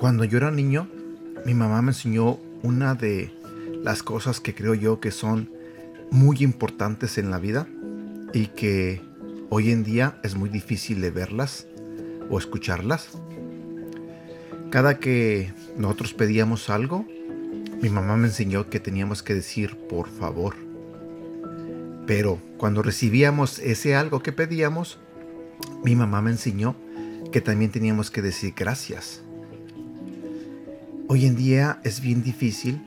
Cuando yo era niño, mi mamá me enseñó una de las cosas que creo yo que son muy importantes en la vida y que hoy en día es muy difícil de verlas o escucharlas. Cada que nosotros pedíamos algo, mi mamá me enseñó que teníamos que decir por favor. Pero cuando recibíamos ese algo que pedíamos, mi mamá me enseñó que también teníamos que decir gracias. Hoy en día es bien difícil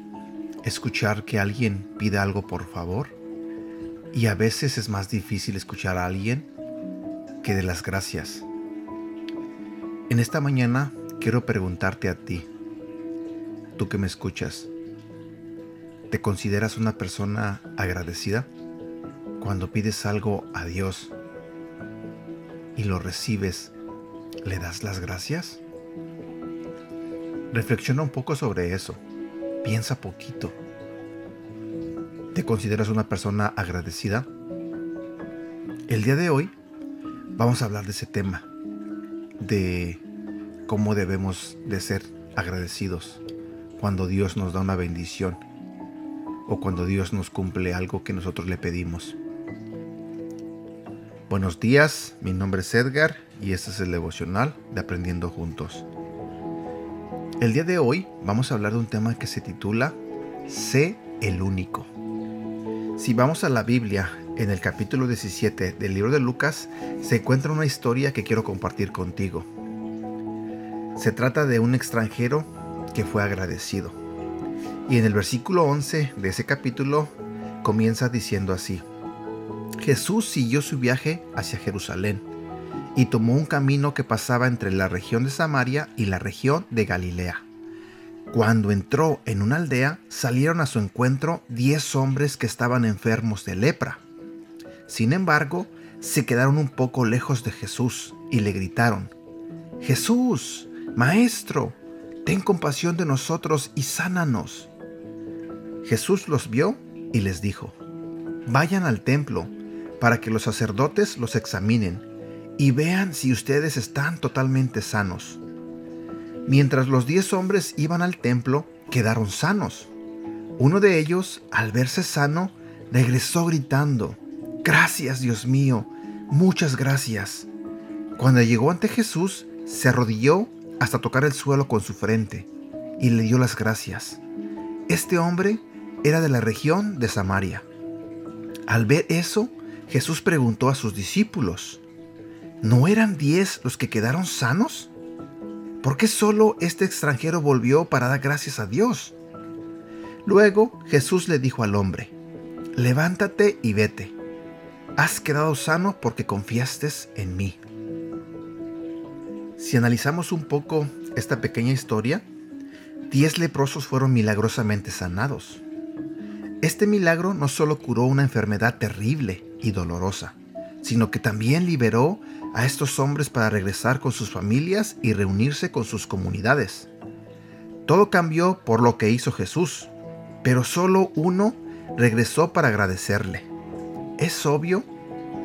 escuchar que alguien pida algo por favor y a veces es más difícil escuchar a alguien que de las gracias. En esta mañana quiero preguntarte a ti, tú que me escuchas, ¿te consideras una persona agradecida cuando pides algo a Dios y lo recibes? ¿Le das las gracias? Reflexiona un poco sobre eso. Piensa poquito. ¿Te consideras una persona agradecida? El día de hoy vamos a hablar de ese tema, de cómo debemos de ser agradecidos cuando Dios nos da una bendición o cuando Dios nos cumple algo que nosotros le pedimos. Buenos días, mi nombre es Edgar y este es el devocional de Aprendiendo Juntos. El día de hoy vamos a hablar de un tema que se titula Sé el único. Si vamos a la Biblia, en el capítulo 17 del libro de Lucas, se encuentra una historia que quiero compartir contigo. Se trata de un extranjero que fue agradecido. Y en el versículo 11 de ese capítulo comienza diciendo así. Jesús siguió su viaje hacia Jerusalén y tomó un camino que pasaba entre la región de Samaria y la región de Galilea. Cuando entró en una aldea, salieron a su encuentro diez hombres que estaban enfermos de lepra. Sin embargo, se quedaron un poco lejos de Jesús y le gritaron, Jesús, Maestro, ten compasión de nosotros y sánanos. Jesús los vio y les dijo, Vayan al templo para que los sacerdotes los examinen y vean si ustedes están totalmente sanos. Mientras los diez hombres iban al templo, quedaron sanos. Uno de ellos, al verse sano, regresó gritando, Gracias Dios mío, muchas gracias. Cuando llegó ante Jesús, se arrodilló hasta tocar el suelo con su frente y le dio las gracias. Este hombre era de la región de Samaria. Al ver eso, Jesús preguntó a sus discípulos, ¿No eran diez los que quedaron sanos? ¿Por qué solo este extranjero volvió para dar gracias a Dios? Luego Jesús le dijo al hombre, levántate y vete. Has quedado sano porque confiaste en mí. Si analizamos un poco esta pequeña historia, diez leprosos fueron milagrosamente sanados. Este milagro no solo curó una enfermedad terrible y dolorosa, sino que también liberó a estos hombres para regresar con sus familias y reunirse con sus comunidades. Todo cambió por lo que hizo Jesús, pero solo uno regresó para agradecerle. Es obvio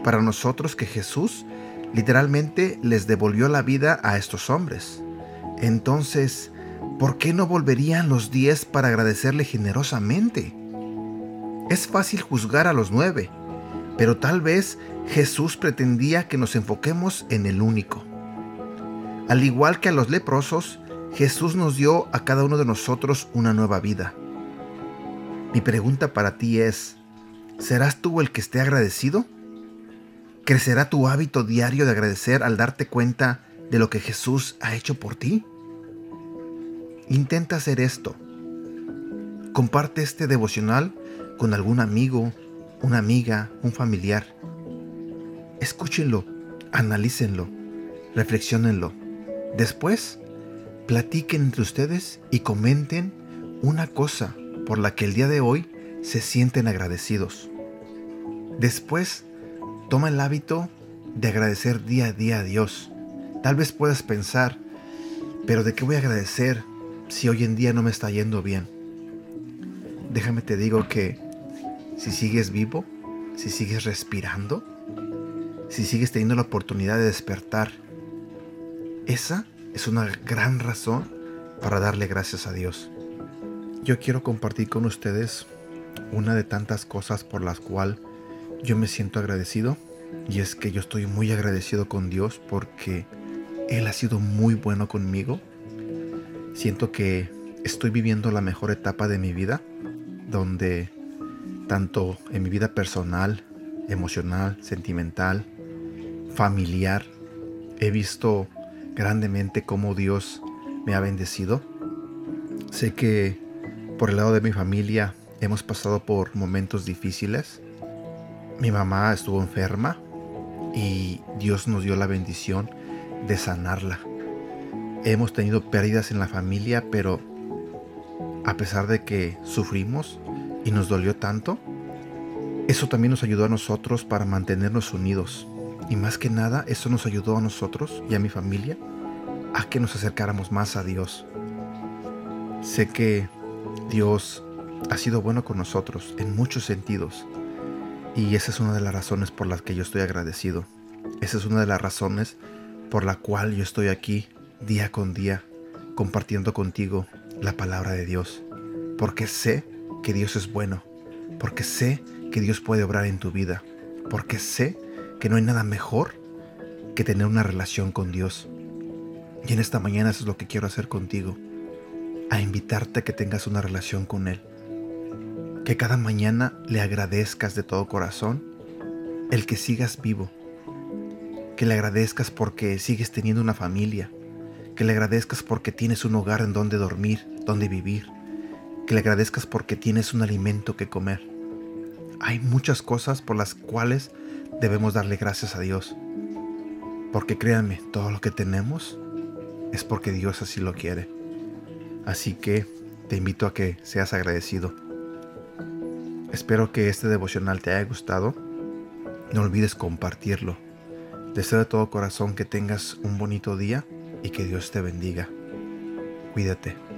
para nosotros que Jesús literalmente les devolvió la vida a estos hombres. Entonces, ¿por qué no volverían los diez para agradecerle generosamente? Es fácil juzgar a los nueve, pero tal vez Jesús pretendía que nos enfoquemos en el único. Al igual que a los leprosos, Jesús nos dio a cada uno de nosotros una nueva vida. Mi pregunta para ti es, ¿serás tú el que esté agradecido? ¿Crecerá tu hábito diario de agradecer al darte cuenta de lo que Jesús ha hecho por ti? Intenta hacer esto. Comparte este devocional con algún amigo, una amiga, un familiar Escúchenlo, analícenlo, reflexionenlo. Después, platiquen entre ustedes y comenten una cosa por la que el día de hoy se sienten agradecidos. Después, toma el hábito de agradecer día a día a Dios. Tal vez puedas pensar, pero ¿de qué voy a agradecer? si hoy en día no me está yendo bien? Déjame te digo que si sigues vivo, si sigues respirando, si sigues teniendo la oportunidad de despertar, esa es una gran razón para darle gracias a Dios. Yo quiero compartir con ustedes una de tantas cosas por las cuales yo me siento agradecido y es que yo estoy muy agradecido con Dios porque Él ha sido muy bueno conmigo. Siento que estoy viviendo la mejor etapa de mi vida donde tanto en mi vida personal, emocional, sentimental, familiar, he visto grandemente cómo Dios me ha bendecido. Sé que por el lado de mi familia hemos pasado por momentos difíciles. Mi mamá estuvo enferma y Dios nos dio la bendición de sanarla. Hemos tenido pérdidas en la familia, pero a pesar de que sufrimos y nos dolió tanto, eso también nos ayudó a nosotros para mantenernos unidos. Y más que nada, eso nos ayudó a nosotros y a mi familia a que nos acercáramos más a Dios. Sé que Dios ha sido bueno con nosotros en muchos sentidos y esa es una de las razones por las que yo estoy agradecido. Esa es una de las razones por la cual yo estoy aquí día con día compartiendo contigo la palabra de Dios. Porque sé que Dios es bueno. Porque sé que Dios puede obrar en tu vida. Porque sé que no hay nada mejor que tener una relación con Dios. Y en esta mañana eso es lo que quiero hacer contigo. A invitarte a que tengas una relación con Él. Que cada mañana le agradezcas de todo corazón el que sigas vivo. Que le agradezcas porque sigues teniendo una familia. Que le agradezcas porque tienes un hogar en donde dormir, donde vivir. Que le agradezcas porque tienes un alimento que comer. Hay muchas cosas por las cuales debemos darle gracias a Dios. Porque créanme, todo lo que tenemos es porque Dios así lo quiere. Así que te invito a que seas agradecido. Espero que este devocional te haya gustado. No olvides compartirlo. Deseo de todo corazón que tengas un bonito día y que Dios te bendiga. Cuídate.